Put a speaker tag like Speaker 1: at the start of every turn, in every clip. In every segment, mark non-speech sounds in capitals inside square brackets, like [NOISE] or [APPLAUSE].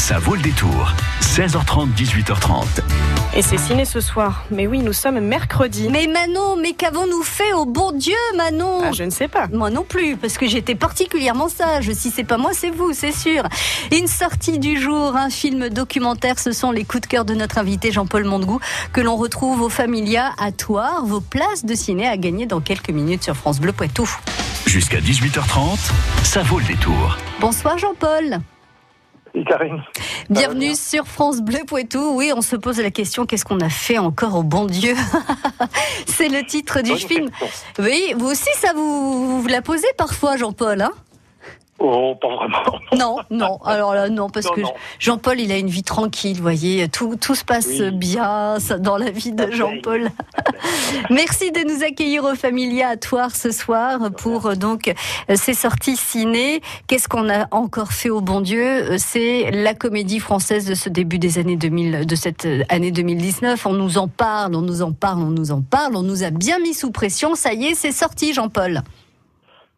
Speaker 1: Ça vaut le détour. 16h30, 18h30.
Speaker 2: Et c'est ciné ce soir. Mais oui, nous sommes mercredi.
Speaker 3: Mais Manon, mais qu'avons-nous fait au bon Dieu, Manon
Speaker 2: Ah, je ne sais pas.
Speaker 3: Moi non plus, parce que j'étais particulièrement sage. Si c'est pas moi, c'est vous, c'est sûr. Une sortie du jour, un film documentaire, ce sont les coups de cœur de notre invité Jean-Paul Mondegou, que l'on retrouve au Familia à Toire. Vos places de ciné à gagner dans quelques minutes sur France Bleu Poitou.
Speaker 1: Jusqu'à 18h30, ça vaut le détour.
Speaker 3: Bonsoir Jean-Paul.
Speaker 4: Et Karine
Speaker 3: Bienvenue sur France Bleu Poitou. Oui, on se pose la question qu'est-ce qu'on a fait encore au bon Dieu [LAUGHS] C'est le titre du
Speaker 4: Bonne
Speaker 3: film.
Speaker 4: question.
Speaker 3: Oui, vous aussi, ça vous, vous la posez parfois, Jean-Paul hein?
Speaker 4: Oh, pas vraiment. [LAUGHS]
Speaker 3: Non, non. Alors là, non, parce
Speaker 4: Non,
Speaker 3: que. Jean-Paul, il a une vie tranquille, vous voyez. Tout, tout se passe
Speaker 4: Oui.
Speaker 3: bien ça, dans la vie de. Jean-Paul. [LAUGHS] Merci de nous accueillir au Familia à Toire ce soir pour euh, donc euh, ces sorties ciné. Qu'est-ce qu'on a encore fait au bon Dieu? Euh, C'est la comédie française de ce début des années 2000, de cette année 2019. On nous en parle, on nous en parle, on nous en parle. On nous a bien mis sous pression. Ça y est, c'est sorti, Jean-Paul.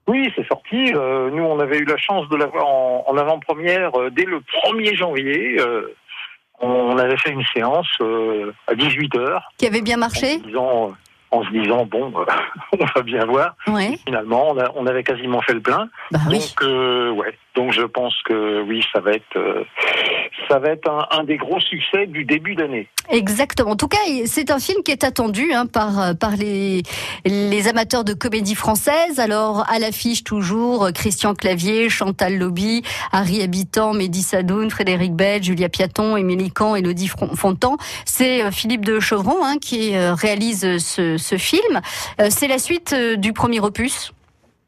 Speaker 4: Oui, c'est sorti. Euh, nous, on avait eu la chance de l'avoir en, en avant-première euh, dès le 1er janvier. Euh, on avait fait une séance euh, à 18h
Speaker 3: Qui avait bien
Speaker 4: en
Speaker 3: marché
Speaker 4: se disant, euh, en se disant bon, euh, [LAUGHS] on va bien voir.
Speaker 3: Ouais.
Speaker 4: Finalement, on, a- on avait quasiment fait le plein.
Speaker 3: Bah oui.
Speaker 4: Donc, euh, ouais. Donc, je pense que oui, ça va être, euh, ça va être un, un des gros succès du début d'année.
Speaker 3: Exactement. En tout cas, c'est un film qui est attendu hein, par euh, par les les amateurs de comédie française. Alors à l'affiche toujours euh, Christian Clavier, Chantal Lobby, Harry Habitant, Mehdi Sadoun, Frédéric Bell, Julia Piaton, Émilie Camp, Elodie Fontan. C'est euh, Philippe de Chevron hein, qui réalise ce, ce film. C'est la suite du premier opus.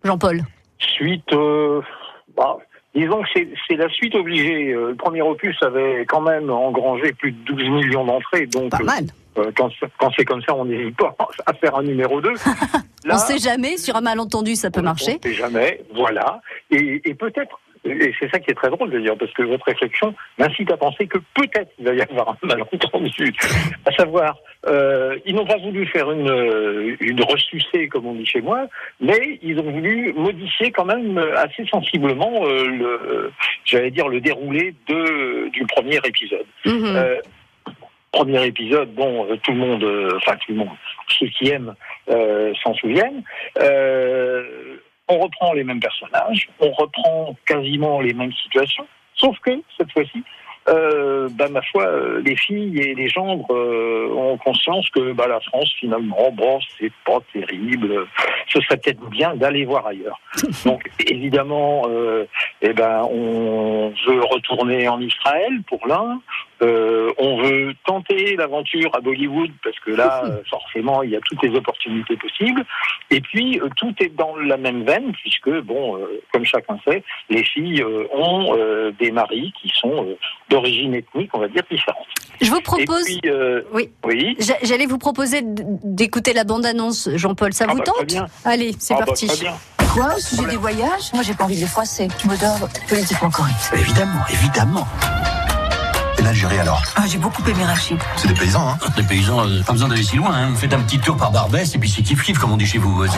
Speaker 3: Jean-Paul.
Speaker 4: Suite, euh, bah, disons que c'est- la suite obligée. Euh, Le premier opus avait quand même engrangé plus de 12 millions d'entrées, donc
Speaker 3: Pas mal.
Speaker 4: euh, quand, quand c'est comme ça, on n'hésite pas à faire un numéro 2. [LAUGHS]
Speaker 3: On sait jamais. Sur un malentendu, ça peut marcher.
Speaker 4: On sait jamais, voilà. Et, et peut-être, et c'est ça qui est très drôle d'ailleurs, parce que votre réflexion m'incite à penser que peut-être il va y avoir un malentendu. À savoir, euh, ils n'ont pas voulu faire une, une ressucée, comme on dit chez moi, mais ils ont voulu modifier quand même assez sensiblement euh, le, j'allais dire, le déroulé de, du premier épisode.
Speaker 3: Mhm.
Speaker 4: Euh, premier épisode, bon, tout le monde, enfin tout le monde, ceux qui aiment s'en souviennent. Euh, on reprend les mêmes personnages, on reprend quasiment les mêmes situations, sauf que cette fois-ci, euh, bah, ma foi, euh, les filles et les gendres euh, ont conscience que bah, la France, finalement, bon, c'est pas terrible. Ce serait peut-être bien d'aller voir ailleurs. [LAUGHS] Donc, évidemment, euh, eh ben, on veut retourner en Israël pour l'un. Euh, on veut tenter l'aventure à Bollywood parce que là, [LAUGHS] euh, forcément, il y a toutes les opportunités possibles. Et puis, euh, tout est dans la même veine puisque, bon, euh, comme chacun sait, les filles euh, ont euh, des maris qui sont euh, d'origine ethnique, on va dire, différente.
Speaker 3: Je vous propose.
Speaker 4: puis, euh,
Speaker 3: Oui.
Speaker 4: oui.
Speaker 3: J'a- J'allais vous proposer d'écouter la bande-annonce, Jean-Paul. Ça
Speaker 4: Ah
Speaker 3: vous
Speaker 4: bah,
Speaker 3: tente. Allez, c'est
Speaker 4: Ah bah,
Speaker 3: parti.
Speaker 4: bien.
Speaker 5: Quoi? Au sujet des voyages? Moi, j'ai pas envie de les froisser. Je me dois politiquement correct.
Speaker 6: Évidemment, évidemment. L'Algérie alors?
Speaker 5: Ah, j'ai beaucoup aimé Rachid.
Speaker 6: C'est des paysans, hein?
Speaker 7: Les paysans, euh, pas besoin d'aller si loin. Hein. Faites un petit tour par Barbès et puis c'est kiff-kiff, comme on dit chez vous. [LAUGHS]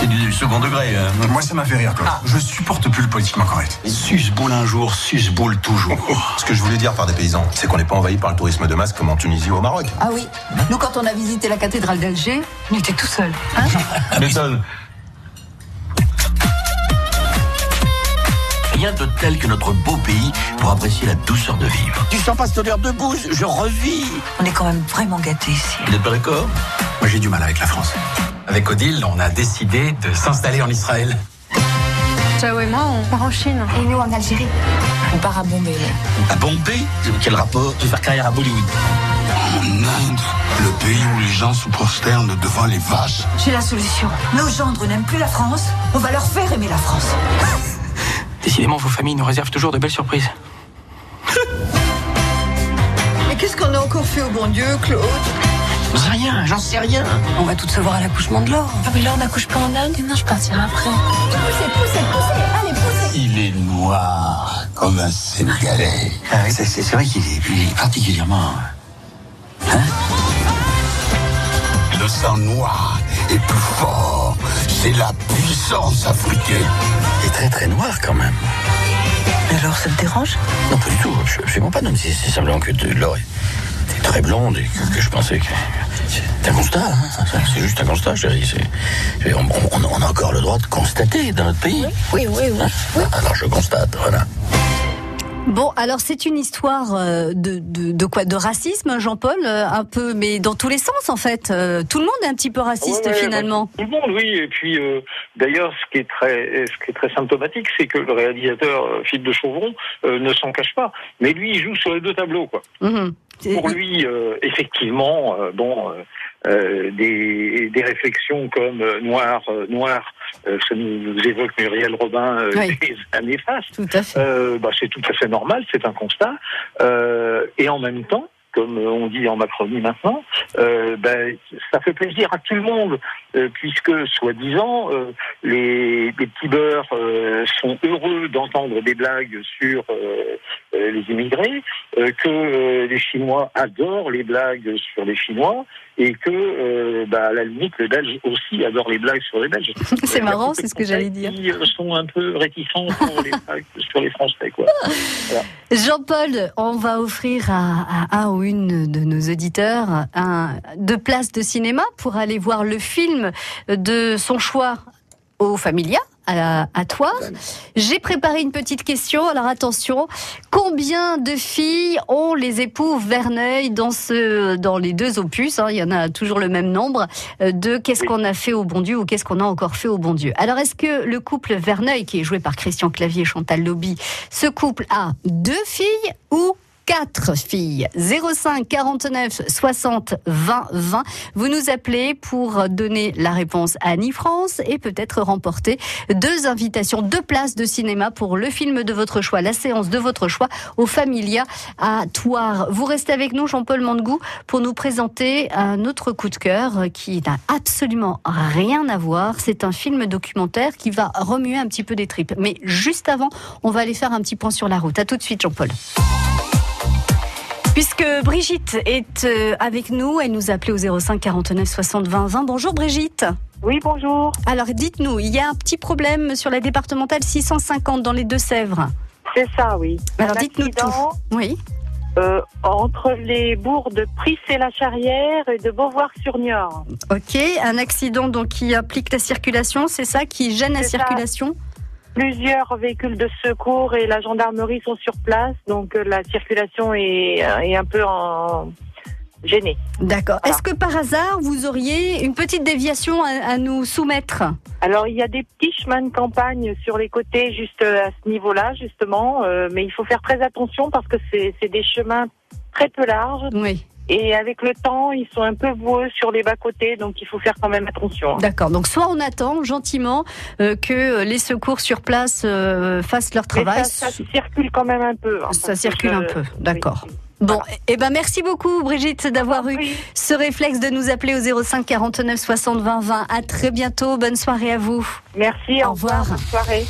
Speaker 7: C'est du second degré. hein.
Speaker 6: Moi, ça m'a fait rire, toi. Je supporte plus le politiquement correct.
Speaker 7: Suce-boule un jour, suce-boule toujours.
Speaker 6: Ce que je voulais dire par des paysans, c'est qu'on n'est pas envahi par le tourisme de masse comme en Tunisie ou au Maroc.
Speaker 5: Ah oui. Nous, quand on a visité la cathédrale d'Alger, on était tout seuls. Hein [LAUGHS]
Speaker 7: M'étonne. Rien de tel que notre beau pays pour apprécier la douceur de vivre.
Speaker 8: Tu sens pas cette odeur de bouse Je revis.
Speaker 5: on est quand même vraiment gâtés ici.
Speaker 7: Vous n'êtes pas d'accord?
Speaker 6: Moi, j'ai du mal avec la France.
Speaker 9: Avec Odile, on a décidé de s'installer en Israël.
Speaker 2: Ciao et moi, on part en Chine.
Speaker 5: Et nous, en Algérie On part à Bombay.
Speaker 7: À Bombay? Quel rapport?
Speaker 9: Je vais faire carrière à Bollywood.
Speaker 8: En Inde, le pays où les gens se prosternent devant les vaches.
Speaker 5: J'ai la solution. Nos gendres n'aiment plus la France. On va leur faire aimer la France.
Speaker 9: Décidément, vos familles nous réservent toujours de belles surprises. [LAUGHS]
Speaker 5: Mais qu'est-ce qu'on a encore fait au bon Dieu, Claude?
Speaker 9: J'en sais rien, j'en sais rien.
Speaker 5: On va toutes se voir à l'accouchement de Laure. Ah, mais Laure n'accouche pas en Inde Non, je partirai après. Poussez, poussez, poussez Allez, poussez
Speaker 8: Il est noir comme un Sénégalais.
Speaker 7: C'est c'est vrai qu'il est, est particulièrement.
Speaker 8: Le sang noir est plus fort. C'est la puissance africaine.
Speaker 7: Est très très noir quand même.
Speaker 9: Mais alors, ça te dérange?
Speaker 7: Non, pas du tout. Je, absolument pas. Non, c'est c'est simplement que de- Laure est, est très blonde et que, que je pensais que. C'est un constat, hein. C'est- juste un constat, On, on- on a encore le droit de constater dans notre pays.
Speaker 5: Oui, oui, oui.
Speaker 7: Hein? Alors je constate, voilà.
Speaker 3: Bon, alors c'est une histoire euh, de, de, de quoi? De racisme, Jean-Paul? Euh, Un peu, mais dans tous les sens en fait. Euh, Tout le monde est un petit peu raciste
Speaker 4: Ouais, ouais,
Speaker 3: finalement.
Speaker 4: bah, tout le monde, oui. Et puis, euh, d'ailleurs, ce qui est très, ce qui est très symptomatique, c'est que le réalisateur Philippe de Chauvron euh, ne s'en cache pas. Mais lui, il joue sur les deux tableaux, quoi.
Speaker 3: Mhm.
Speaker 4: Pour lui, euh, effectivement, euh, bon, euh, euh, des, des réflexions comme euh, noir, euh, noir, euh, ça nous évoque Muriel Robin euh,
Speaker 3: Oui. [LAUGHS]
Speaker 4: des années fastes.
Speaker 3: Tout à fait.
Speaker 4: Euh, bah, c'est tout à fait normal, c'est un constat. Euh, et en même temps, comme on dit en Macronie maintenant, euh, ben, ça fait plaisir à tout le monde, euh, puisque, soi-disant, euh, les, les petits beurs euh, sont heureux d'entendre des blagues sur euh, euh, les immigrés, euh, que euh, les Chinois adorent les blagues sur les Chinois, et que, euh, bah, à la limite, les Belges aussi adorent les blagues sur les Belges. [LAUGHS]
Speaker 3: C'est marrant, c'est ce que j'allais dire.
Speaker 4: Qui euh, sont un peu réticents les [LAUGHS] sur les Français, quoi.
Speaker 3: Jean-Paul, on va offrir à, à un ou une de nos auditeurs un, deux places de cinéma pour aller voir le film de son choix au Familia. À, à toi. J'ai préparé une petite question. Alors attention, combien de filles ont les époux Verneuil dans ce, dans les deux opus hein, Il y en a toujours le même nombre euh, de qu'est-ce
Speaker 4: Oui.
Speaker 3: qu'on a fait au bon Dieu ou qu'est-ce qu'on a encore fait au bon Dieu? Alors est-ce que le couple Verneuil, qui est joué par Christian Clavier et Chantal Lobby, ce couple a deux filles ou quatre filles 05 49 60 20 20. Vous nous appelez pour donner la réponse à Annie France et peut-être remporter deux invitations, deux places de cinéma pour le film de votre choix, la séance de votre choix au Familia à Toire. Vous restez avec nous, Jean-Paul Mandegou, pour nous présenter un autre coup de cœur qui n'a absolument rien à voir. C'est un film documentaire qui va remuer un petit peu des tripes. Mais juste avant, on va aller faire un petit point sur la route. À tout de suite, Jean-Paul. Puisque Brigitte est euh, avec nous, elle nous a appelé au 05 49 60 20 20. Bonjour Brigitte.
Speaker 10: Oui, bonjour.
Speaker 3: Alors dites-nous, il y a un petit problème sur la départementale 650 dans les Deux-Sèvres.
Speaker 10: C'est ça, oui.
Speaker 3: Alors dites-nous tout.
Speaker 10: accident,
Speaker 3: Oui.
Speaker 10: euh, entre les bourgs de Prissé-la-Charrière et de Beauvoir-sur-Niort.
Speaker 3: Ok, un accident donc qui implique la circulation, c'est ça qui gêne la
Speaker 10: ça.
Speaker 3: circulation
Speaker 10: Plusieurs véhicules de secours et la gendarmerie sont sur place, donc euh, la circulation est, euh, est un peu en... gênée.
Speaker 3: D'accord.
Speaker 10: Voilà.
Speaker 3: Est-ce que par hasard vous auriez une petite déviation à, à nous soumettre?
Speaker 10: Alors il y a des petits chemins de campagne sur les côtés, juste euh, à ce niveau-là, justement, euh, mais il faut faire très attention parce que c'est des chemins très peu larges
Speaker 3: Oui.
Speaker 10: Et avec le temps, ils sont un peu boueux sur les bas-côtés, donc il faut faire quand même attention.
Speaker 3: D'accord. Donc soit on attend gentiment euh, que les secours sur place euh, fassent leur
Speaker 10: Mais
Speaker 3: travail.
Speaker 10: ça, ça circule quand même un peu. hein,
Speaker 3: Ça
Speaker 10: que
Speaker 3: circule un peu, d'accord.
Speaker 10: Oui.
Speaker 3: Bon, eh ben merci beaucoup Brigitte d'avoir eu
Speaker 10: Oui.
Speaker 3: ce réflexe de nous appeler au 05 49 60 20 20. À très bientôt, bonne soirée à vous.
Speaker 10: Merci,
Speaker 3: Au
Speaker 10: au, revoir.
Speaker 3: revoir.
Speaker 10: Bonne soirée.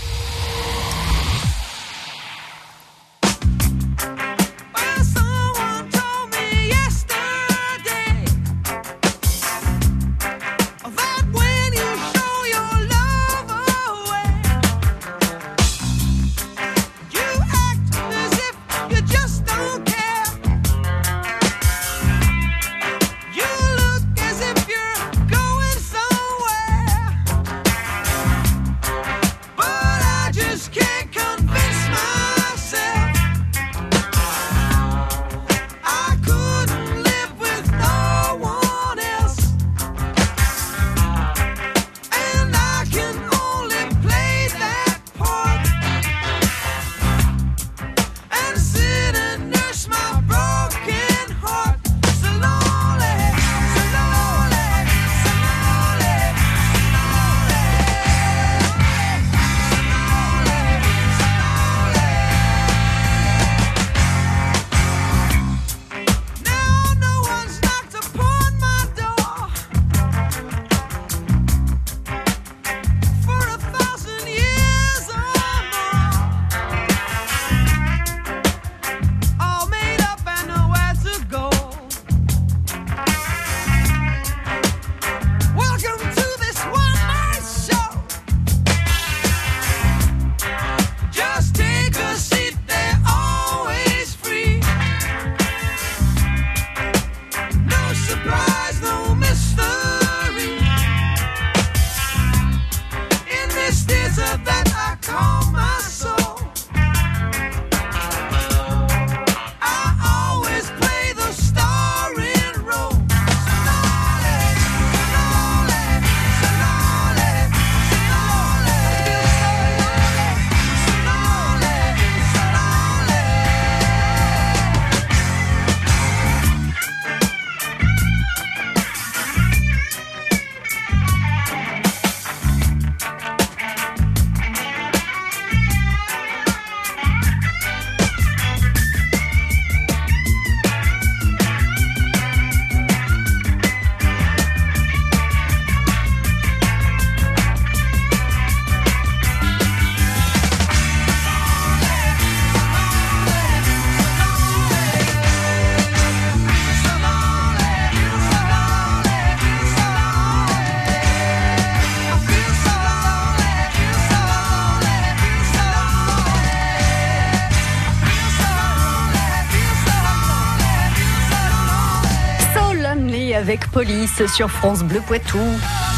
Speaker 3: Avec Police sur France Bleu Poitou.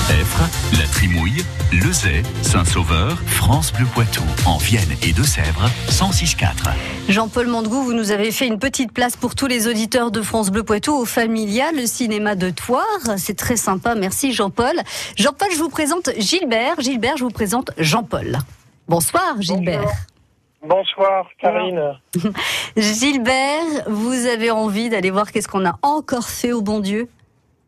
Speaker 1: Effre, La Trimouille, Lezay, Saint-Sauveur, France Bleu Poitou, en Vienne et Deux-Sèvres, 106.4.
Speaker 3: Jean-Paul Mandegou, vous nous avez fait une petite place pour tous les auditeurs de France Bleu Poitou au Familia, le cinéma de Toire. C'est très sympa, merci Jean-Paul. Jean-Paul, je vous présente Gilbert. Gilbert, je vous présente Jean-Paul. Bonsoir Gilbert.
Speaker 4: Bonsoir, Karine. [LAUGHS]
Speaker 3: Gilbert, vous avez envie d'aller voir qu'est-ce qu'on a encore fait au bon Dieu?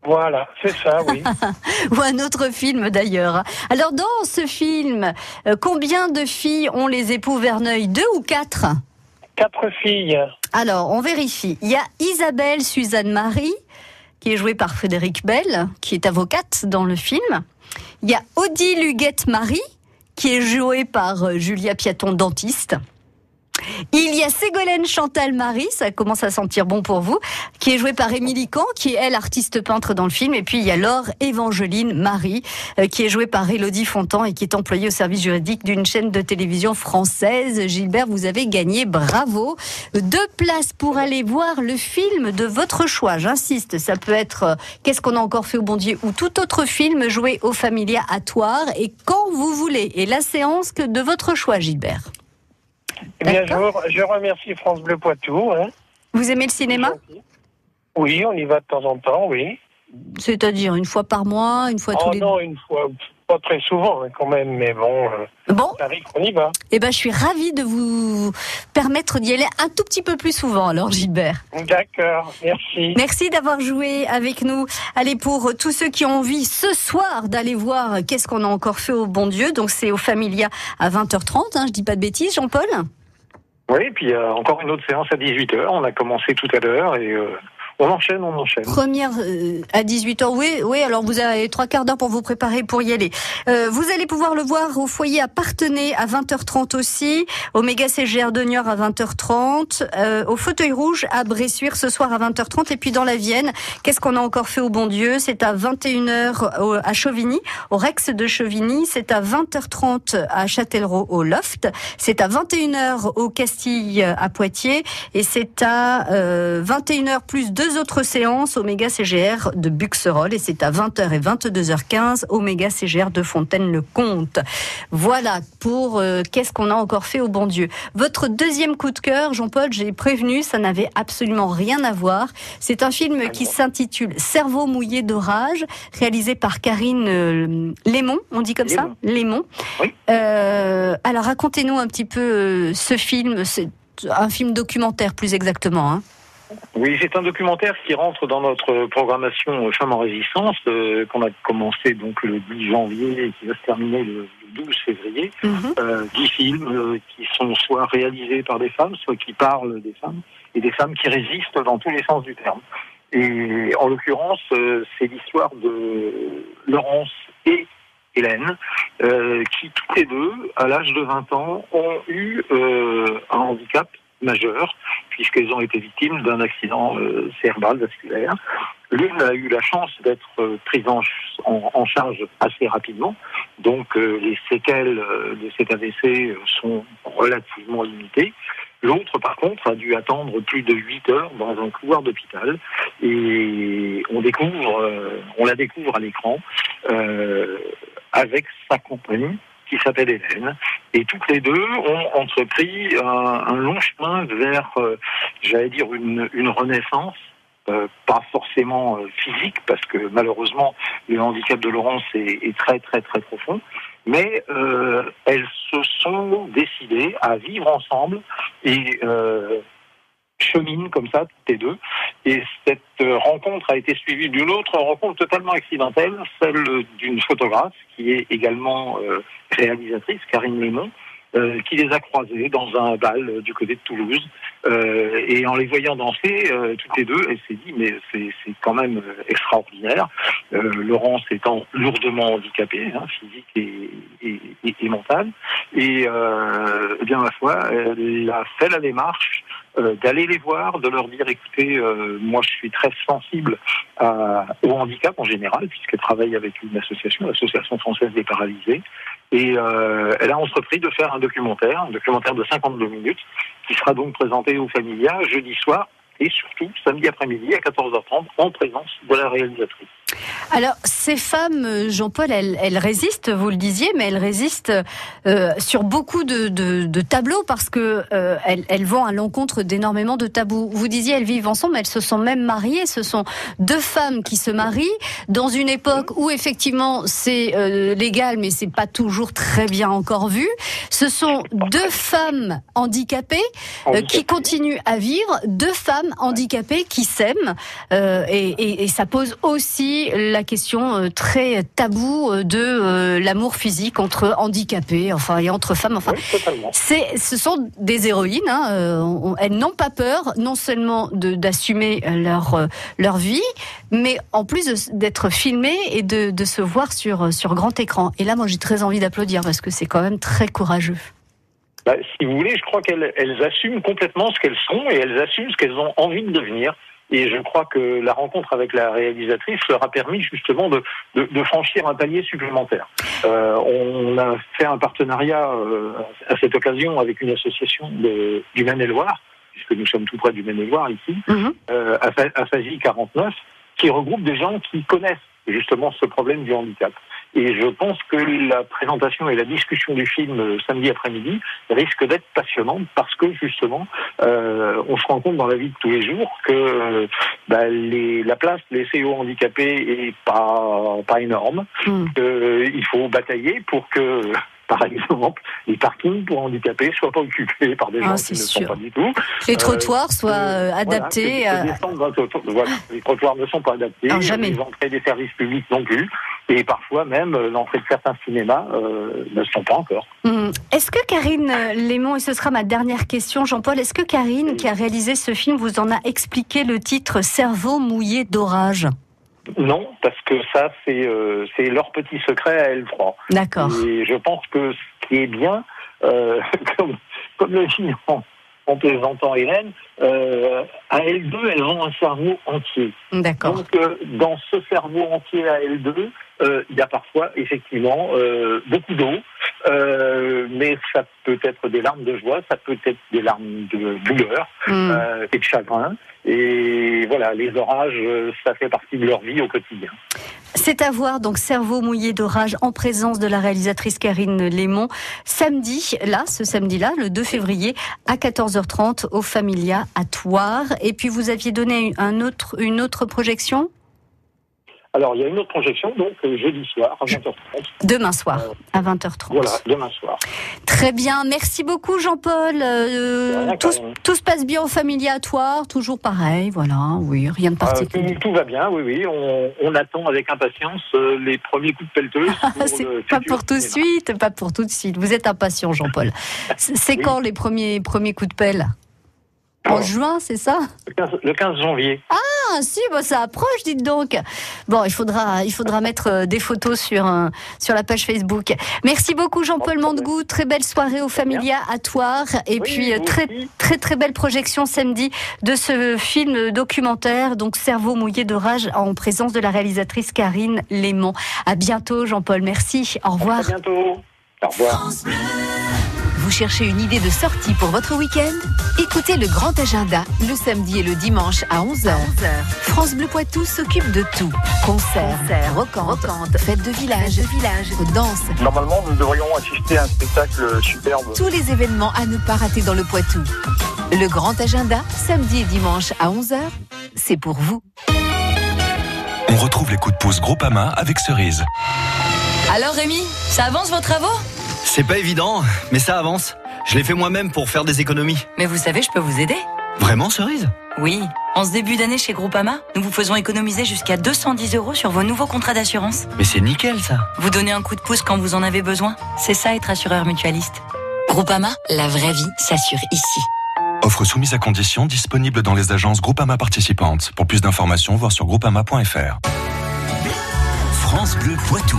Speaker 4: Voilà, c'est ça, oui. [LAUGHS]
Speaker 3: Ou un autre film d'ailleurs. Alors dans ce film, euh, combien de filles ont les époux Verneuil? Deux ou quatre?
Speaker 4: Quatre filles.
Speaker 3: Alors on vérifie. Il y a Isabelle Suzanne Marie, qui est jouée par Frédéric Bell, qui est avocate dans le film. Il y a Odile Huguette Marie, qui est jouée par euh, Julia Piaton, dentiste. Il y a Ségolène Chantal Marie, ça commence à sentir bon pour vous, qui est jouée par Émilie Camp, qui est elle artiste peintre dans le film. Et puis il y a Laure Évangeline Marie, euh, qui est jouée par Élodie Fontan et qui est employée au service juridique d'une chaîne de télévision française. Gilbert, vous avez gagné, bravo. Deux places pour aller voir le film de votre choix. J'insiste, ça peut être euh, Qu'est-ce qu'on a encore fait au bon Dieu ou tout autre film joué au Familia à Toire et quand vous voulez. Et la séance que de votre choix, Gilbert.
Speaker 4: Eh bien, je, je remercie France Bleu Poitou. hein.
Speaker 3: Vous aimez le cinéma?
Speaker 4: Oui, on y va de temps en temps, oui.
Speaker 3: C'est-à-dire une fois par mois, une fois tous
Speaker 4: Oh
Speaker 3: les
Speaker 4: non, une fois, pas très souvent hein, quand même, mais bon, euh,
Speaker 3: Bon,
Speaker 4: qu'on y va.
Speaker 3: eh ben, je suis ravie de vous permettre d'y aller un tout petit peu plus souvent, alors Gilbert.
Speaker 4: D'accord, merci.
Speaker 3: Merci d'avoir joué avec nous. Allez, pour tous ceux qui ont envie ce soir d'aller voir qu'est-ce qu'on a encore fait au bon Dieu, donc c'est au Familia à 20h30, hein, je dis pas de bêtises, Jean-Paul?
Speaker 4: Oui, puis il y a encore une autre séance à 18h. On a commencé tout à l'heure et euh, on enchaîne, on enchaîne.
Speaker 3: Première euh, à 18h, oui, oui, alors vous avez trois quarts d'heure pour vous préparer pour y aller. Euh, vous allez pouvoir le voir au foyer à à 20h30 aussi, au méga CGR de Niort à 20h30, euh, au fauteuil rouge à Bressuire ce soir à 20h30 et puis dans la Vienne, qu'est-ce qu'on a encore fait au bon Dieu? C'est à 21h au- à Chauvigny, au Rex de Chauvigny, c'est à 20h30 à Châtellerault au Loft, c'est à 21h au Castille à Poitiers et c'est à euh, 21h plus deux autres séances au méga CGR de Buxerolles et c'est à 20h et 22h15 au méga CGR de Fontaine-le-Comte. Voilà pour euh, qu'est-ce qu'on a encore fait au bon Dieu. Votre deuxième coup de cœur, Jean-Paul, j'ai prévenu, ça n'avait absolument rien à voir. C'est un film qui s'intitule Cerveau mouillé d'orage, réalisé par Karine euh, Lémon, on dit comme ça Lémon.
Speaker 4: Oui.
Speaker 3: Euh, alors racontez-nous un petit peu euh, ce film, c'est un film documentaire plus exactement. Hein.
Speaker 4: Oui, c'est un documentaire qui rentre dans notre programmation Femmes en résistance, euh, qu'on a commencé donc le 10 janvier et qui va se terminer le, le 12 février.
Speaker 3: Mhm.
Speaker 4: Euh, 10 films euh, qui sont soit réalisés par des femmes, soit qui parlent des femmes, et des femmes qui résistent dans tous les sens du terme. Et en l'occurrence, euh, c'est l'histoire de Laurence et Hélène, qui toutes les deux, à l'âge de 20 ans, ont eu un handicap puisqu'elles ont été victimes d'un accident euh, cérébral vasculaire. L'une a eu la chance d'être euh, prise en, en- charge assez rapidement, donc euh, les séquelles de cet AVC sont relativement limitées. L'autre, par contre, a dû attendre plus de 8 heures dans un couloir d'hôpital et on découvre, on la découvre à l'écran avec sa compagne qui s'appelle Hélène. Et toutes les deux ont entrepris un, long chemin vers, euh, j'allais dire, une, renaissance. euh, pas forcément euh, physique, parce que malheureusement, le handicap de Laurence est, très très très profond, mais elles se sont décidées à vivre ensemble et euh, cheminent comme ça, toutes les deux. Et cette euh, rencontre a été suivie d'une autre rencontre totalement accidentelle, celle d'une photographe qui est également euh, réalisatrice, Karine Lémon, euh, qui les a croisées dans un bal euh, du côté de Toulouse. Et en les voyant danser, toutes les deux, elle s'est dit, mais c'est quand même extraordinaire. Laurence étant lourdement handicapée, hein, physique et, et, et, et mentale. Et eh bien, ma foi, elle a fait la démarche euh, d'aller les voir, de leur dire, écoutez, euh, moi je suis très sensible à- au handicap en général, puisqu'elle travaille avec une association, l'Association française des paralysés. Et euh, elle a entrepris de faire un documentaire, un documentaire de 52 minutes, qui sera donc présenté au Familia jeudi soir et surtout samedi après-midi à 14h30 en présence de la réalisatrice.
Speaker 3: Alors, ces femmes, euh, Jean-Paul, elles, elles, résistent, vous le disiez, mais elles résistent euh, sur beaucoup de, de, de, tableaux parce que euh, elles, elles, vont à l'encontre d'énormément de tabous. Vous disiez, elles vivent ensemble, elles se sont même mariées. Ce sont deux femmes qui se marient dans une époque où effectivement c'est euh, légal, mais c'est pas toujours très bien encore vu. Ce sont deux femmes handicapées euh, qui continuent à vivre, deux femmes handicapées qui s'aiment, euh, et, et, et ça pose aussi la question euh, très taboue euh, de euh, l'amour physique entre handicapés, enfin et entre femmes. Enfin,
Speaker 4: oui,
Speaker 3: c'est, ce sont des héroïnes. Hein, elles n'ont pas peur, non seulement d'assumer leur leur vie, mais en plus d'être filmées et de, de se voir sur sur grand écran. Et là, moi, j'ai très envie d'applaudir parce que c'est quand même très courageux.
Speaker 4: Bah, si vous voulez, je crois qu'elles elles assument complètement ce qu'elles sont et elles assument ce qu'elles ont envie de devenir. Et je crois que la rencontre avec la réalisatrice leur a permis justement de, de, de franchir un palier supplémentaire. Euh, on a fait un partenariat euh, à cette occasion avec une association de, du Maine-et-Loire, puisque nous sommes tout près du Maine-et-Loire ici,
Speaker 3: Mhm.
Speaker 4: euh, à, à Fazy 49, qui regroupe des gens qui connaissent justement ce problème du handicap. Et je pense que la présentation et la discussion du film euh, samedi après-midi risque d'être passionnante parce que justement, euh, on se rend compte dans la vie de tous les jours que euh, bah, les, la place laissée aux handicapés est pas pas énorme.
Speaker 3: Mm.
Speaker 4: Euh, il faut batailler pour que [LAUGHS] par exemple, les parkings pour handicapés soient pas occupés par des
Speaker 3: Ah,
Speaker 4: gens qui ne
Speaker 3: sûr.
Speaker 4: sont pas du tout.
Speaker 3: Les trottoirs soient euh,
Speaker 4: Voilà,
Speaker 3: adaptés.
Speaker 4: que- que
Speaker 3: à-
Speaker 4: voilà, les trottoirs ne sont pas adaptés.
Speaker 3: Alors, jamais.
Speaker 4: Les entrées des services publics non plus. Et parfois même, euh, l'entrée de certains cinémas euh, ne sont pas encore.
Speaker 3: Hum. Est-ce que Karine euh, Lémon, et ce sera ma dernière question, Jean-Paul, est-ce que Karine, qui a réalisé ce film, vous en a expliqué le titre Cerveau mouillé d'orage
Speaker 4: Non, parce que ça, c'est euh, leur petit secret à elles trois.
Speaker 3: D'accord.
Speaker 4: Et je pense que ce qui est bien, euh, [LAUGHS] comme, comme le dit en, plaisantant Hélène, euh, à L2, elles ont un cerveau entier.
Speaker 3: D'accord.
Speaker 4: Donc, euh, dans ce cerveau entier à L2, euh, il y a parfois, effectivement, euh, beaucoup d'eau, euh, mais ça peut être des larmes de joie, ça peut être des larmes de douleur euh, et de chagrin. Et voilà, les orages, euh, ça fait partie de leur vie au quotidien.
Speaker 3: C'est à voir, donc Cerveau mouillé d'orage en présence de la réalisatrice Karine Lémon, samedi, là, ce samedi-là, le 2 février, à 14h30 au Familia à Toire. Et puis vous aviez donné un autre, une autre projection?
Speaker 4: Alors, il y a une autre projection, donc euh, jeudi soir à 20h30.
Speaker 3: demain soir à 20h30.
Speaker 4: Voilà, demain soir.
Speaker 3: Très bien, merci beaucoup Jean-Paul. Euh, tout, se passe bien au Familia à Toire, toujours pareil, voilà, oui, rien de
Speaker 4: Euh,
Speaker 3: particulier.
Speaker 4: tout, tout va bien, oui, oui. On, on attend avec impatience euh, les premiers coups de pelleteuse. [LAUGHS]
Speaker 3: pas pour tout de suite, pas pour tout de suite. Vous êtes impatient, Jean-Paul. C'est [LAUGHS] c'est
Speaker 4: Oui.
Speaker 3: quand les premiers, premiers coups de pelle? En juin, c'est ça
Speaker 4: le 15, le 15 janvier.
Speaker 3: Ah, si, bah, ça approche, dites donc. Bon, il faudra, il faudra mettre euh, des photos sur, euh, sur la page Facebook. Merci beaucoup, Jean-Paul. Mandegou. Très belle soirée au Familia à Toire. Et
Speaker 4: Oui,
Speaker 3: puis, euh, très,
Speaker 4: aussi.
Speaker 3: très, très belle projection samedi de ce film documentaire, donc Cerveau mouillé de rage, en présence de la réalisatrice Karine Lémon. À bientôt, Jean-Paul. Merci. Au revoir.
Speaker 4: À bientôt. Au revoir.
Speaker 11: Vous cherchez une idée de sortie pour votre week-end Écoutez le grand agenda le samedi et le dimanche à 11h. France Bleu Poitou s'occupe de tout. Concerts, rocantes, fêtes de village, danses,
Speaker 12: Normalement, nous devrions assister à un spectacle superbe.
Speaker 11: tous les événements à ne pas rater dans le Poitou. Le grand agenda, samedi et dimanche à 11h, c'est pour vous.
Speaker 1: On retrouve les coups de pouce Groupama avec Cerise.
Speaker 5: Alors Rémi, ça avance vos travaux?
Speaker 13: C'est pas évident, mais ça avance. Je l'ai fait moi-même pour faire des économies.
Speaker 5: Mais vous savez, je peux vous aider.
Speaker 13: Vraiment, cerise?
Speaker 5: Oui, en ce début d'année chez Groupama, nous vous faisons économiser jusqu'à 210 euros sur vos nouveaux contrats d'assurance.
Speaker 13: Mais c'est nickel ça.
Speaker 5: Vous donnez un coup de pouce quand vous en avez besoin. C'est ça être assureur mutualiste. Groupama, la vraie vie s'assure ici.
Speaker 1: Offre soumise à condition disponible dans les agences Groupama participantes. Pour plus d'informations, voir sur groupama.fr. France Bleu Poitou.